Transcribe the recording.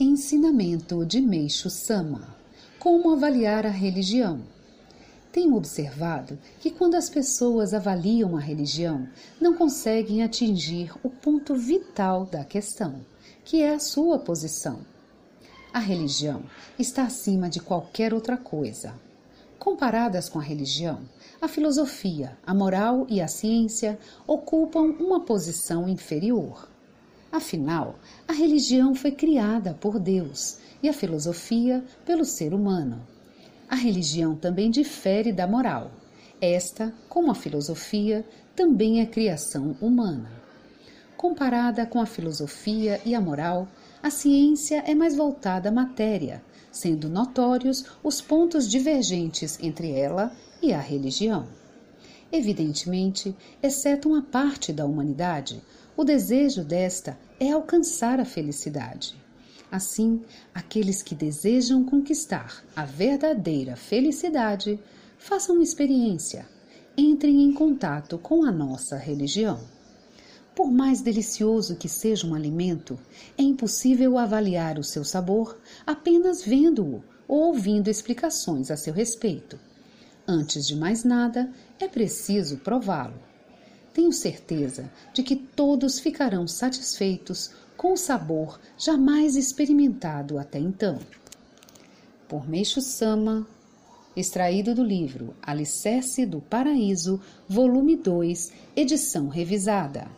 Ensinamento de Meixo Sama: Como avaliar a religião? Tenho observado que quando as pessoas avaliam a religião, não conseguem atingir o ponto vital da questão, que é a sua posição. A religião está acima de qualquer outra coisa. Comparadas com a religião, a filosofia, a moral e a ciência ocupam uma posição inferior. Afinal, a religião foi criada por Deus e a filosofia pelo ser humano. A religião também difere da moral. Esta, como a filosofia, também é criação humana. Comparada com a filosofia e a moral, a ciência é mais voltada à matéria, sendo notórios os pontos divergentes entre ela e a religião. Evidentemente, exceto uma parte da humanidade, o desejo desta é alcançar a felicidade. Assim, aqueles que desejam conquistar a verdadeira felicidade, façam experiência, entrem em contato com a nossa religião. Por mais delicioso que seja um alimento, é impossível avaliar o seu sabor apenas vendo-o ou ouvindo explicações a seu respeito. Antes de mais nada, é preciso prová-lo tenho certeza de que todos ficarão satisfeitos com o sabor jamais experimentado até então. Por Meixo Sama, extraído do livro Alicerce do Paraíso, volume 2, edição revisada.